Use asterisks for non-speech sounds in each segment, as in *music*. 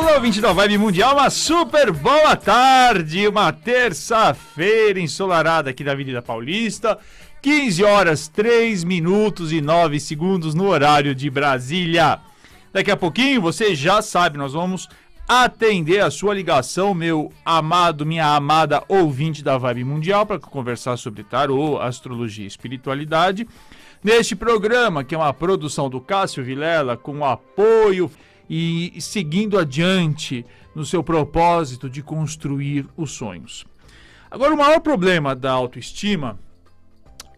Olá, ouvinte da Vibe Mundial, uma super boa tarde, uma terça-feira ensolarada aqui da Avenida Paulista, 15 horas 3 minutos e 9 segundos no horário de Brasília. Daqui a pouquinho, você já sabe, nós vamos atender a sua ligação, meu amado, minha amada ouvinte da Vibe Mundial, para conversar sobre tarô, astrologia e espiritualidade. Neste programa, que é uma produção do Cássio Vilela, com o apoio e seguindo adiante no seu propósito de construir os sonhos. Agora, o maior problema da autoestima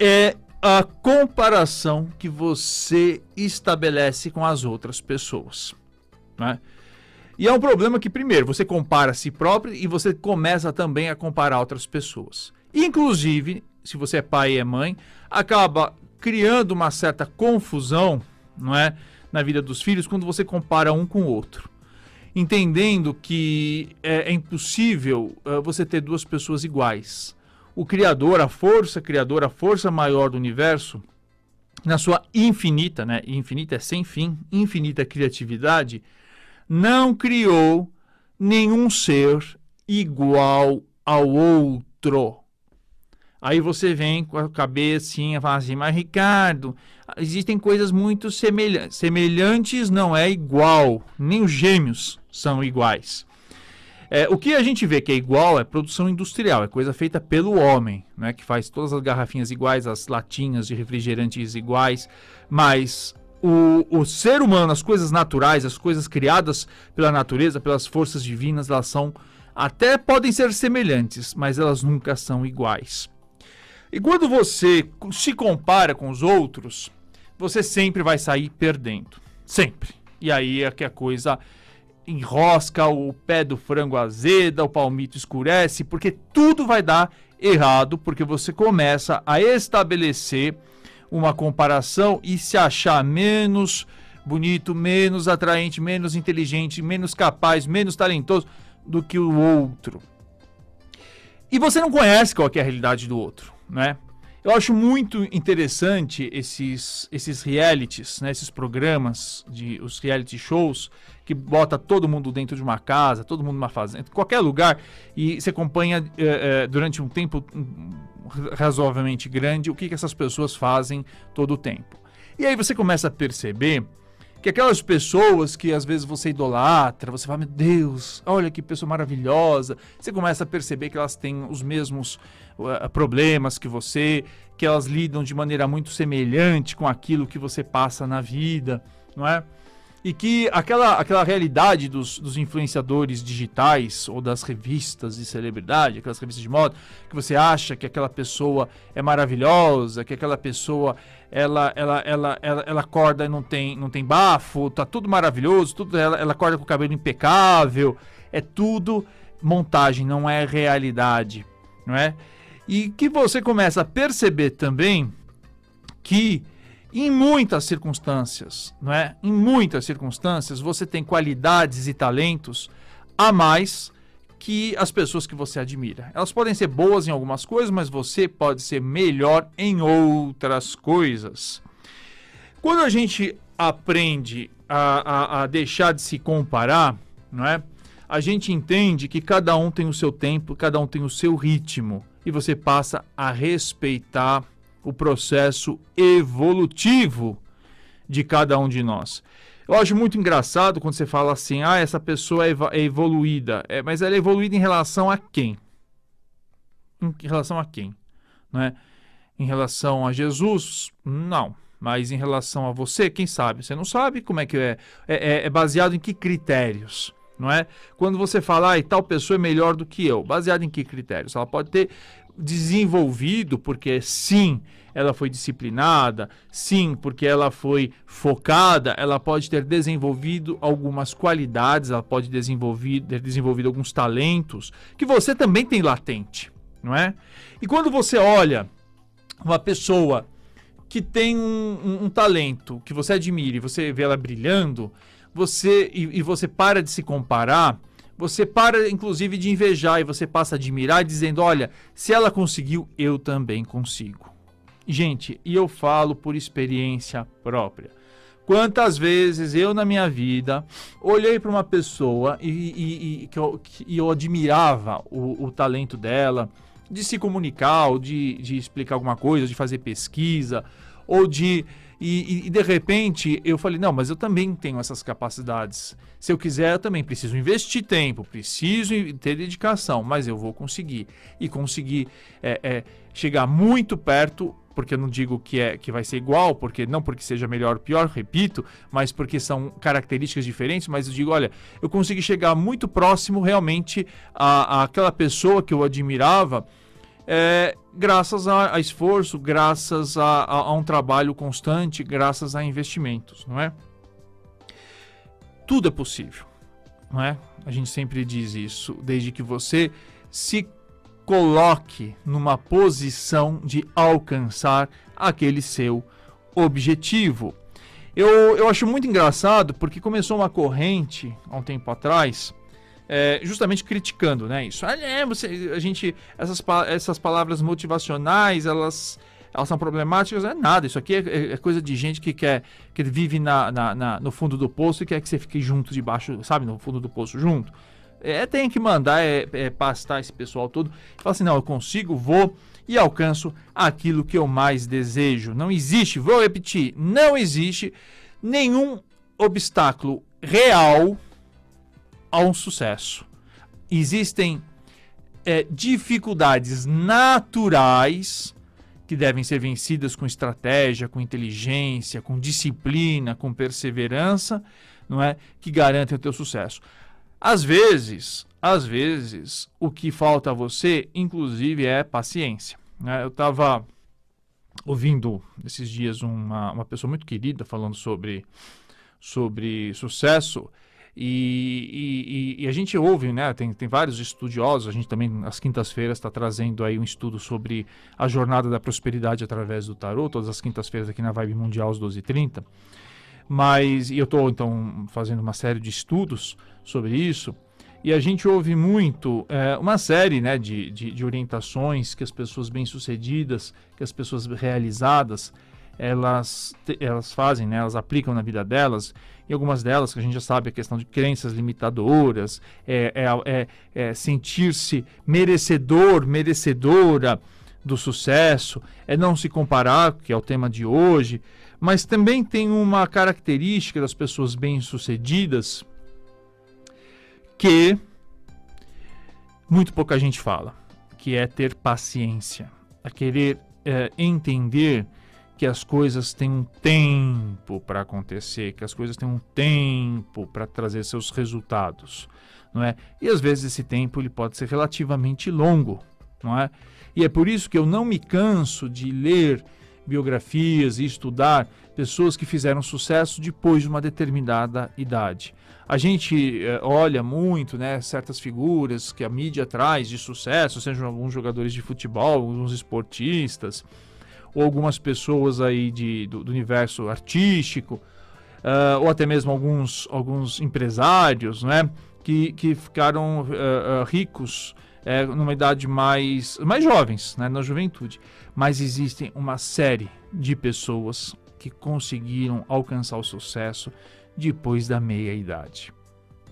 é a comparação que você estabelece com as outras pessoas. Né? E é um problema que, primeiro, você compara a si próprio e você começa também a comparar outras pessoas. Inclusive, se você é pai e é mãe, acaba criando uma certa confusão, não é? Na vida dos filhos quando você compara um com o outro. Entendendo que é, é impossível uh, você ter duas pessoas iguais. O Criador, a força criadora, a força maior do universo, na sua infinita, né? Infinita é sem fim, infinita criatividade, não criou nenhum ser igual ao outro. Aí você vem com a cabecinha e fala assim, mas Ricardo, existem coisas muito semelhantes. Semelhantes não é igual, nem os gêmeos são iguais. É, o que a gente vê que é igual é produção industrial, é coisa feita pelo homem, né, que faz todas as garrafinhas iguais, as latinhas de refrigerantes iguais, mas o, o ser humano, as coisas naturais, as coisas criadas pela natureza, pelas forças divinas, elas são até podem ser semelhantes, mas elas nunca são iguais. E quando você se compara com os outros, você sempre vai sair perdendo. Sempre. E aí é que a coisa enrosca, o pé do frango azeda, o palmito escurece, porque tudo vai dar errado, porque você começa a estabelecer uma comparação e se achar menos bonito, menos atraente, menos inteligente, menos capaz, menos talentoso do que o outro. E você não conhece qual é a realidade do outro né? Eu acho muito interessante esses, esses realities, né? esses programas, de, os reality shows, que bota todo mundo dentro de uma casa, todo mundo numa fazenda, qualquer lugar, e você acompanha é, é, durante um tempo razoavelmente grande o que, que essas pessoas fazem todo o tempo. E aí você começa a perceber que aquelas pessoas que às vezes você idolatra, você fala, meu Deus, olha que pessoa maravilhosa, você começa a perceber que elas têm os mesmos uh, problemas que você, que elas lidam de maneira muito semelhante com aquilo que você passa na vida, não é? E que aquela, aquela realidade dos, dos influenciadores digitais ou das revistas de celebridade, aquelas revistas de moda, que você acha que aquela pessoa é maravilhosa, que aquela pessoa ela ela ela ela, ela acorda e não tem não tem bafo, tá tudo maravilhoso, tudo ela, ela acorda com o cabelo impecável, é tudo montagem, não é realidade, não é? E que você começa a perceber também que em muitas circunstâncias, não é? Em muitas circunstâncias você tem qualidades e talentos a mais que as pessoas que você admira. Elas podem ser boas em algumas coisas, mas você pode ser melhor em outras coisas. Quando a gente aprende a, a, a deixar de se comparar, não é? A gente entende que cada um tem o seu tempo, cada um tem o seu ritmo e você passa a respeitar o processo evolutivo de cada um de nós. Eu acho muito engraçado quando você fala assim, ah, essa pessoa é, é evoluída. É, mas ela é evoluída em relação a quem? Em relação a quem? Não é? Em relação a Jesus? Não. Mas em relação a você, quem sabe? Você não sabe como é que é. É, é, é baseado em que critérios? Não é? Quando você fala, ah, tal pessoa é melhor do que eu, baseado em que critérios? Ela pode ter desenvolvido, porque sim, ela foi disciplinada, sim, porque ela foi focada, ela pode ter desenvolvido algumas qualidades, ela pode desenvolver, ter desenvolvido alguns talentos que você também tem latente, não é? E quando você olha uma pessoa que tem um, um, um talento que você admira e você vê ela brilhando, você e, e você para de se comparar você para, inclusive, de invejar e você passa a admirar, dizendo: olha, se ela conseguiu, eu também consigo. Gente, e eu falo por experiência própria. Quantas vezes eu na minha vida olhei para uma pessoa e, e, e, que eu, que eu admirava o, o, talento dela de se comunicar, ou de, de explicar alguma coisa, de fazer pesquisa, ou de. E, e, de repente eu falei: não, mas eu também tenho essas capacidades. Se eu quiser, eu também preciso investir tempo, preciso ter dedicação, mas eu vou conseguir. E conseguir é, é, chegar muito perto porque eu não digo que é que vai ser igual, porque não porque seja melhor ou pior, repito, mas porque são características diferentes, mas eu digo, olha, eu consegui chegar muito próximo realmente a, aquela pessoa que eu admirava, é, graças a, a, esforço, graças a, a, a um trabalho constante, graças a investimentos, não é? Tudo é possível, não é? A gente sempre diz isso, desde que você se coloque numa posição de alcançar aquele seu objetivo. Eu, eu acho muito engraçado porque começou uma corrente há um tempo atrás, é, justamente criticando, né? Isso. Ah, é, você, a gente, essas, essas palavras motivacionais, elas, elas são problemáticas, não é nada. Isso aqui é, é coisa de gente que quer, que vive na, na, na, no fundo do poço e quer que você fique junto debaixo, sabe, no fundo do poço junto. É, tem que mandar, é, é pastar esse pessoal todo. Fala assim, não, eu consigo, vou e alcanço aquilo que eu mais desejo. Não existe, vou repetir, não existe nenhum obstáculo real a um sucesso. Existem é, dificuldades naturais que devem ser vencidas com estratégia, com inteligência, com disciplina, com perseverança, não é? Que garantem o teu sucesso. Às vezes, às vezes, o que falta a você, inclusive, é paciência. Né? Eu estava ouvindo esses dias uma, uma pessoa muito querida falando sobre, sobre sucesso. E, e, e, a gente ouve, né? Tem, tem vários estudiosos. A gente também, às quintas-feiras, está trazendo aí um estudo sobre a jornada da prosperidade através do tarô, todas as quintas-feiras aqui na Vibe Mundial, às 12h30. Mas e eu estou então fazendo uma série de estudos sobre isso. E a gente ouve muito é, uma série né, de, de, de, orientações que as pessoas bem-sucedidas, que as pessoas realizadas, elas, elas fazem, né, elas aplicam na vida delas, e algumas delas, que a gente já sabe, a questão de crenças limitadoras, é, é, é, é sentir-se merecedor, merecedora do sucesso, é não se comparar, que é o tema de hoje, mas também tem uma característica das pessoas bem-sucedidas que muito pouca gente fala, que é ter paciência, a querer é, entender que as coisas têm um tempo para acontecer, que as coisas têm um tempo para trazer seus resultados, não é? E às vezes esse tempo ele pode ser relativamente longo, não é? E é por isso que eu não me canso de ler biografias e estudar pessoas que fizeram sucesso depois de uma determinada idade. A gente eh, olha muito, né, certas figuras que a mídia traz de sucesso, sejam alguns jogadores de futebol, alguns esportistas, ou algumas pessoas aí de, do, do universo artístico, uh, ou até mesmo alguns, alguns empresários, né, que, que ficaram uh, uh, ricos é, numa idade mais, mais jovens, né, na juventude. Mas existem uma série de pessoas que conseguiram alcançar o sucesso depois da meia idade.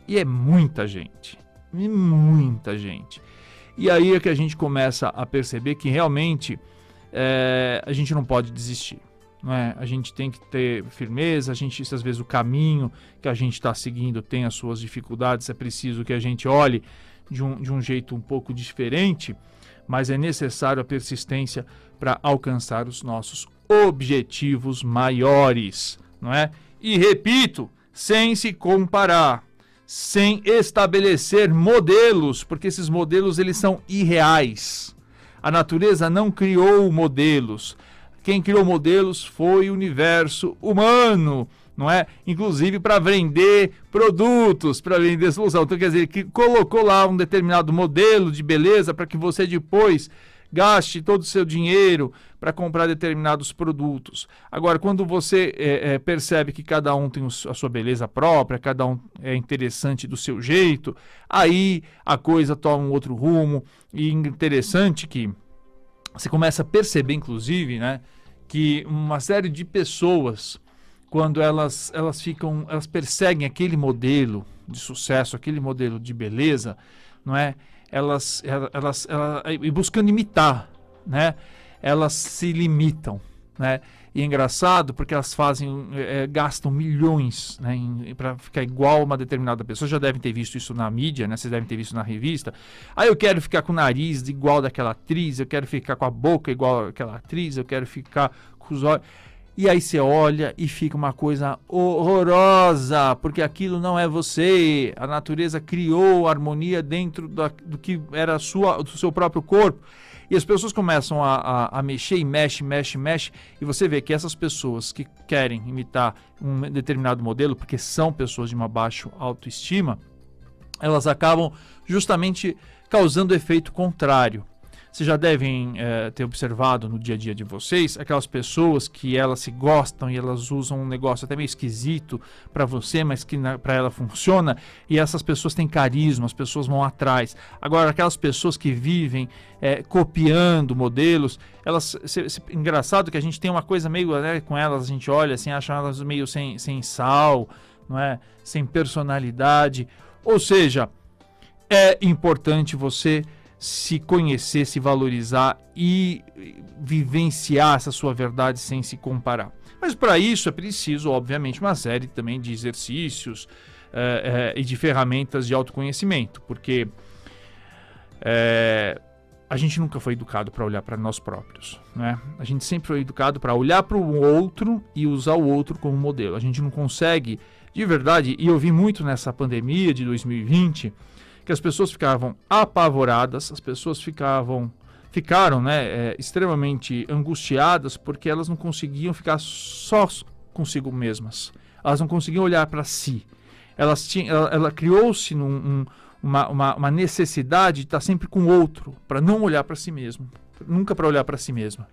E é muita gente, muita gente. E aí é que a gente começa a perceber que realmente é, a gente não pode desistir. Não é? A gente tem que ter firmeza, a gente, às vezes o caminho que a gente está seguindo tem as suas dificuldades, é preciso que a gente olhe de um, de um jeito um pouco diferente, mas é necessário a persistência para alcançar os nossos objetivos maiores, não é? E repito, sem se comparar, sem estabelecer modelos, porque esses modelos eles são irreais. A natureza não criou modelos. Quem criou modelos foi o universo humano não é? Inclusive para vender produtos, para vender solução. Então, quer dizer, que colocou lá um determinado modelo de beleza para que você depois gaste todo o seu dinheiro para comprar determinados produtos. Agora, quando você é, é, percebe que cada um tem a sua beleza própria, cada um é interessante do seu jeito, aí a coisa toma um outro rumo. E interessante que você começa a perceber, inclusive, né, que uma série de pessoas quando elas, elas ficam, elas perseguem aquele modelo de sucesso, aquele modelo de beleza, não é? Elas, elas, elas, e buscando imitar, né? Elas se limitam, né? E é engraçado porque elas fazem, é, gastam milhões né, para ficar igual uma determinada pessoa. Já devem ter visto isso na mídia, né? Vocês devem ter visto na revista. Ah, eu quero ficar com o nariz igual daquela atriz, eu quero ficar com a boca igual daquela atriz, eu quero ficar com os olhos. E aí você olha e fica uma coisa horrorosa, porque aquilo não é você. A natureza criou harmonia dentro da, do que era sua, do seu próprio corpo. E as pessoas começam a, a, a, mexer e mexe, mexe, mexe, e você vê que essas pessoas que querem imitar um determinado modelo, porque são pessoas de uma baixa autoestima, elas acabam justamente causando efeito contrário. Vocês já devem é, ter observado no dia a dia de vocês aquelas pessoas que elas se gostam e elas usam um negócio até meio esquisito para você, mas que para ela funciona. E essas pessoas têm carisma, as pessoas vão atrás. Agora, aquelas pessoas que vivem é, copiando modelos, elas. Se, engraçado que a gente tem uma coisa meio né, com elas, a gente olha assim, acha elas meio sem, sem sal, não é? Sem personalidade. Ou seja, é importante você se conhecer, se valorizar e vivenciar essa sua verdade sem se comparar. Mas para isso é preciso, obviamente, uma série também de exercícios é, é, e de ferramentas de autoconhecimento, porque é, a gente nunca foi educado para olhar para nós próprios. Né? A gente sempre foi educado para olhar para o outro e usar o outro como modelo. A gente não consegue, de verdade, e eu vi muito nessa pandemia de 2020 que as pessoas ficavam apavoradas, as pessoas ficavam ficaram né, é, extremamente angustiadas porque elas não conseguiam ficar só consigo mesmas. Elas não conseguiam olhar para si. Elas tinham, ela, ela criou-se um, uma, uma, uma, necessidade de estar sempre com o outro, para não olhar para si mesmo, nunca para olhar para si mesma.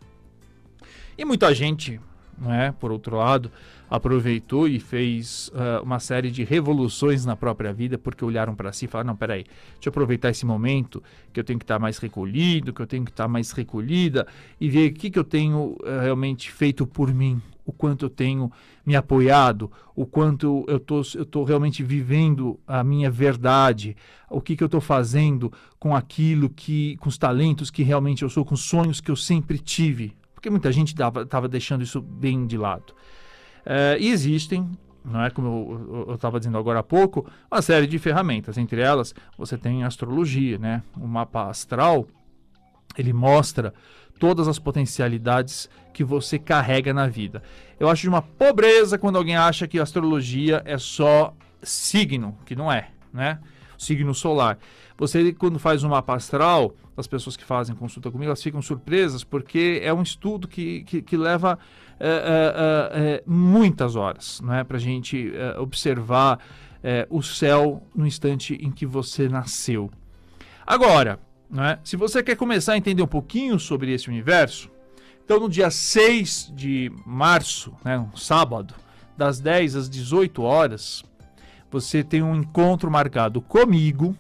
E muita gente né, por outro lado, aproveitou e fez uh, uma série de revoluções na própria vida, porque olharam para si e falaram: não, peraí, deixa eu aproveitar esse momento que eu tenho que estar mais recolhido, que eu tenho que estar mais recolhida e ver o que, que eu tenho uh, realmente feito por mim, o quanto eu tenho me apoiado, o quanto eu tô, estou realmente vivendo a minha verdade, o que, que eu estou fazendo com aquilo que, com os talentos que realmente eu sou, com os sonhos que eu sempre tive. Porque muita gente estava deixando isso bem de lado. É, e existem, não é como eu estava dizendo agora há pouco, uma série de ferramentas. Entre elas, você tem astrologia, né? O mapa astral, ele mostra todas as potencialidades que você carrega na vida. Eu acho de uma pobreza quando alguém acha que astrologia é só signo, que não é, né? Signo solar. Você, quando faz um mapa astral, as pessoas que fazem consulta comigo, elas ficam surpresas porque é um estudo que, que, que leva é, é, é, muitas horas não é? para a gente observar o céu no instante em que você nasceu. Agora, é? se você quer começar a entender um pouquinho sobre esse universo, então no dia 6 de março, né, um sábado, das 10 às 18 horas, você tem um encontro marcado comigo,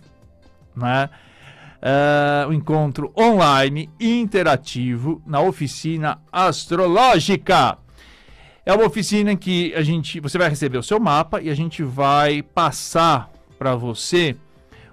né? Uh, um encontro online interativo na oficina astrológica. É uma oficina em que a gente, você vai receber o seu mapa e a gente vai passar para você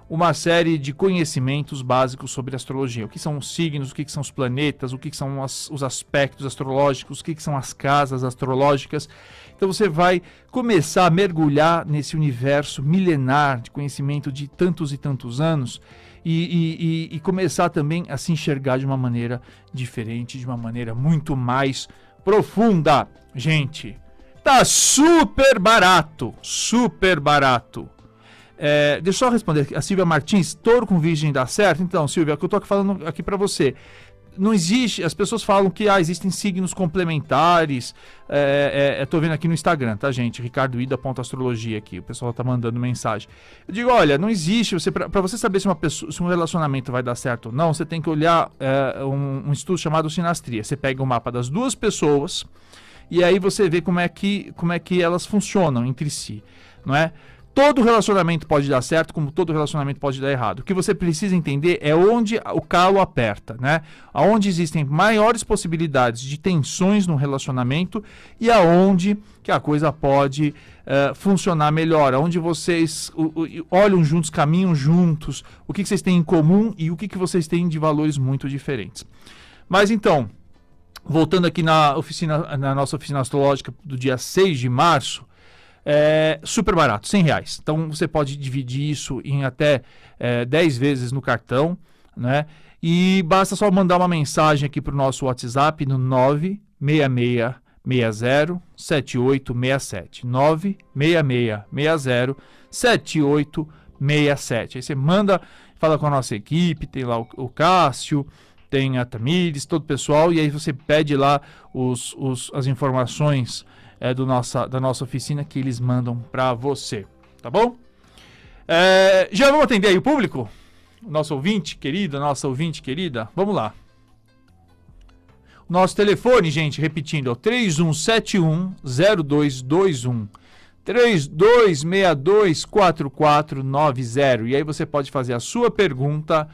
uma série de conhecimentos básicos sobre astrologia. O que são os signos, o que são os planetas, o que são as, os aspectos astrológicos, o que são as casas astrológicas. Então você vai começar a mergulhar nesse universo milenar de conhecimento de tantos e tantos anos e, e, e começar também a se enxergar de uma maneira diferente, de uma maneira muito mais profunda. Gente, tá super barato, super barato. É, deixa eu responder. A Silvia Martins, touro com virgem dá certo? Então, Silvia, é o que eu tô falando aqui para você não existe. As pessoas falam que ah, existem signos complementares. É, é, eu tô vendo aqui no Instagram, tá, gente? Ricardo Ida astrologia aqui. O pessoal tá mandando mensagem. Eu digo, olha, não existe. Você para você saber se uma pessoa, se um relacionamento vai dar certo ou não, você tem que olhar é, um, um, estudo chamado sinastria. Você pega o mapa das duas pessoas e aí você vê como é que como é que elas funcionam entre si, não é? Todo relacionamento pode dar certo, como todo relacionamento pode dar errado. O que você precisa entender é onde o calo aperta, né? Aonde existem maiores possibilidades de tensões no relacionamento e aonde que a coisa pode uh, funcionar melhor, aonde vocês uh, olham juntos, caminham juntos, o que, que, vocês têm em comum e o que, que vocês têm de valores muito diferentes. Mas então, voltando aqui na oficina, na nossa oficina astrológica do dia 6 de março, é super barato, 100 reais. Então você pode dividir isso em até é, 10 vezes no cartão, né? E basta só mandar uma mensagem aqui para o nosso WhatsApp no 966 60 7867 96660 7867. Aí você manda, fala com a nossa equipe, tem lá o, o Cássio, tem a Tamires, todo o pessoal, e aí você pede lá os, os, as informações é, do nossa, da nossa oficina que eles mandam para você, tá bom? É, já vamos atender aí o público? Nosso ouvinte querido, nossa ouvinte querida? Vamos lá. Nosso telefone, gente, repetindo, é o 3171-0221. 3262-4490. E aí você pode fazer a sua pergunta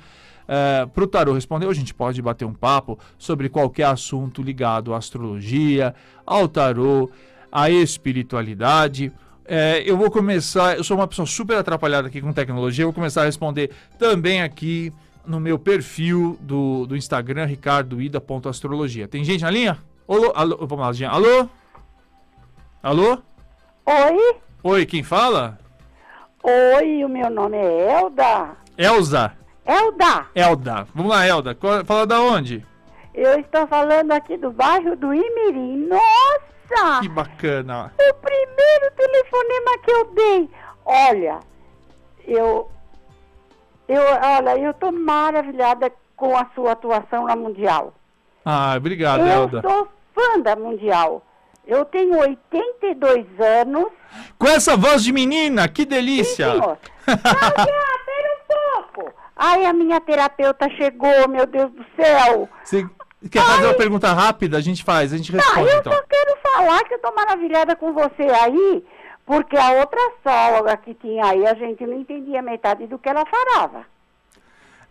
uh, para o Tarô responder. A gente pode bater um papo sobre qualquer assunto ligado à astrologia, ao Tarô, a espiritualidade. É, eu vou começar, eu sou uma pessoa super atrapalhada aqui com tecnologia, eu vou começar a responder também aqui no meu perfil do, do Instagram, ricardoida.astrologia. Tem gente na linha? Alô, alô, vamos lá, gente. Alô? Alô? Oi? Oi, quem fala? Oi, o meu nome é Elda. Elza? Elda. Elda. Vamos lá, Elda. Fala da onde? Eu estou falando aqui do bairro do Imirim. Nossa! Que bacana. O primeiro telefonema que eu dei. Olha, eu. Eu, olha, eu tô maravilhada com a sua atuação na Mundial. Ah, obrigado, eu Elda. Eu sou fã da Mundial. Eu tenho 82 anos. Com essa voz de menina, que delícia! Sim, senhor. *laughs* pera um pouco. Ai, a minha terapeuta chegou, meu Deus do céu. Você quer fazer uma pergunta rápida? A gente faz, a gente responde. Não, eu então. só quero falar que eu tô maravilhada com você aí, porque a outra astróloga que tinha aí, a gente não entendia metade do que ela falava.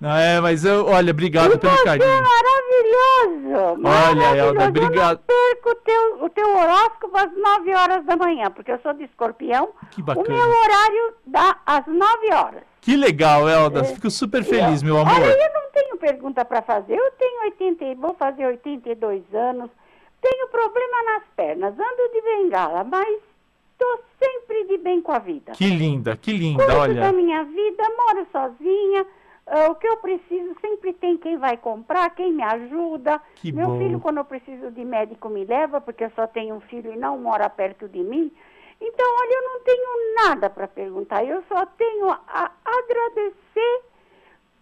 Não, é, mas eu, olha, obrigado e pelo você carinho. É maravilhoso! Olha, Elda, obrigado. Eu perco o teu, o teu horóscopo às 9 horas da manhã, porque eu sou de escorpião. Que bacana. O meu horário dá às 9 horas. Que legal, Elda. É, Fico super feliz, meu amor. Olha, eu não tenho pergunta para fazer. Eu tenho 80, vou fazer 82 anos. Tenho problema nas pernas, ando de bengala, mas estou sempre de bem com a vida. Que linda, que linda, Cuido olha. da minha vida, moro sozinha. Uh, o que eu preciso sempre tem quem vai comprar, quem me ajuda. Que Meu bom. filho, quando eu preciso de médico, me leva, porque eu só tenho um filho e não mora perto de mim. Então, olha, eu não tenho nada para perguntar. Eu só tenho a agradecer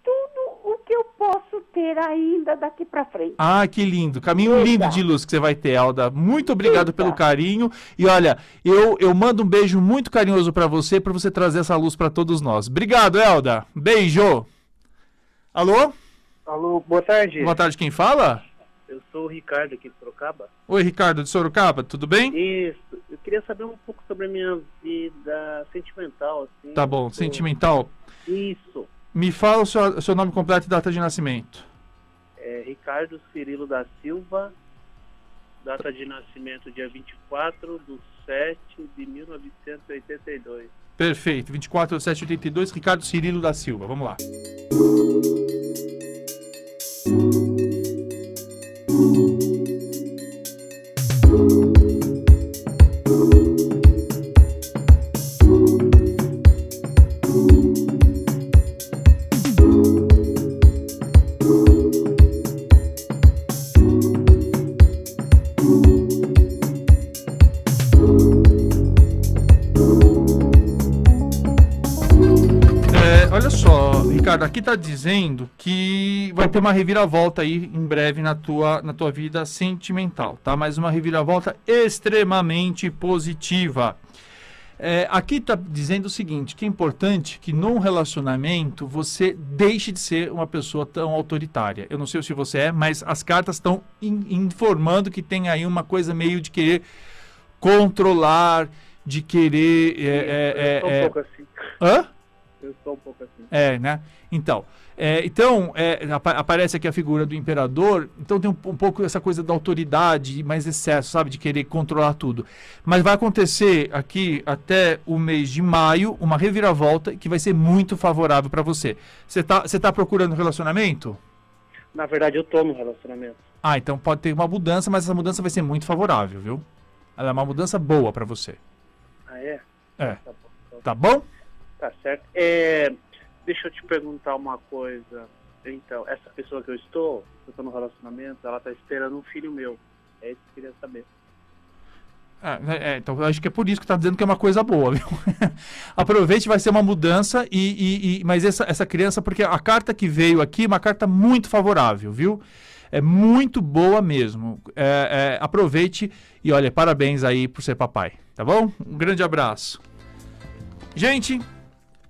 tudo o que eu posso ter ainda daqui para frente. Ah, que lindo. Caminho Eita. lindo de luz que você vai ter, Alda. Muito obrigado Eita. pelo carinho. E olha, eu, eu mando um beijo muito carinhoso para você, para você trazer essa luz para todos nós. Obrigado, Elda. Beijo. Alô? Alô, boa tarde. Boa tarde, quem fala? Eu sou o Ricardo aqui de Sorocaba. Oi, Ricardo de Sorocaba, tudo bem? Isso. Eu queria saber um pouco sobre a minha vida sentimental, assim. Tá bom, sentimental? Isso. Me fala o seu, seu nome completo e data de nascimento. É Ricardo Cirilo da Silva, data de nascimento dia 24 de 7 de 1982. Perfeito, 24 de 7 de 82, Ricardo Cirilo da Silva. Vamos lá. you Ricardo, aqui está dizendo que vai ter uma reviravolta aí em breve na tua, na tua vida sentimental, tá? Mas uma reviravolta extremamente positiva. É, aqui está dizendo o seguinte, que é importante que num relacionamento você deixe de ser uma pessoa tão autoritária. Eu não sei se você é, mas as cartas estão in informando que tem aí uma coisa meio de querer controlar, de querer. É, é, sou é, um é- pouco assim. Hã? Eu sou um pouco assim. É, né? Então, é, então é, apa- aparece aqui a figura do imperador, então tem um, um pouco essa coisa da autoridade mais excesso, sabe? De querer controlar tudo. Mas vai acontecer aqui até o mês de maio uma reviravolta que vai ser muito favorável para você. Você tá, você tá procurando relacionamento? Na verdade, eu tô no relacionamento. Ah, então pode ter uma mudança, mas essa mudança vai ser muito favorável, viu? Ela é uma mudança boa para você. Ah, é? É. Tá bom. Então, Tá bom? Tá certo. É, deixa eu te perguntar uma coisa. Então, essa pessoa que eu estou, eu tô no relacionamento, ela tá esperando um filho meu. É isso que eu queria saber. É, é, então acho que é por isso que tá dizendo que é uma coisa boa, viu? *laughs* Aproveite, vai ser uma mudança, e, e- e- mas essa, essa criança, porque a carta que veio aqui é uma carta muito favorável, viu? É muito boa mesmo. É, é, aproveite e olha, parabéns aí por ser papai, tá bom? Um grande abraço. Gente,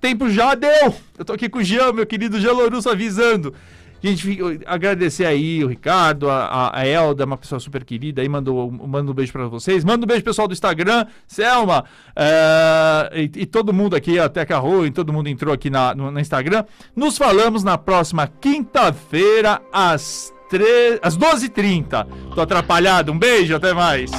tempo já deu! Eu tô aqui com o Jean, meu querido Jean Lourusso, avisando. Gente, agradecer aí o Ricardo, a, a- Elda, uma pessoa super querida, aí mandou, manda um beijo pra vocês. Manda um beijo pessoal do Instagram, Selma, eh, e, e todo mundo aqui, a Teca Rui, todo mundo entrou aqui na, no, no Instagram. Nos falamos na próxima quinta-feira, às, tre- às 12h30. Tô atrapalhado, um beijo, até mais.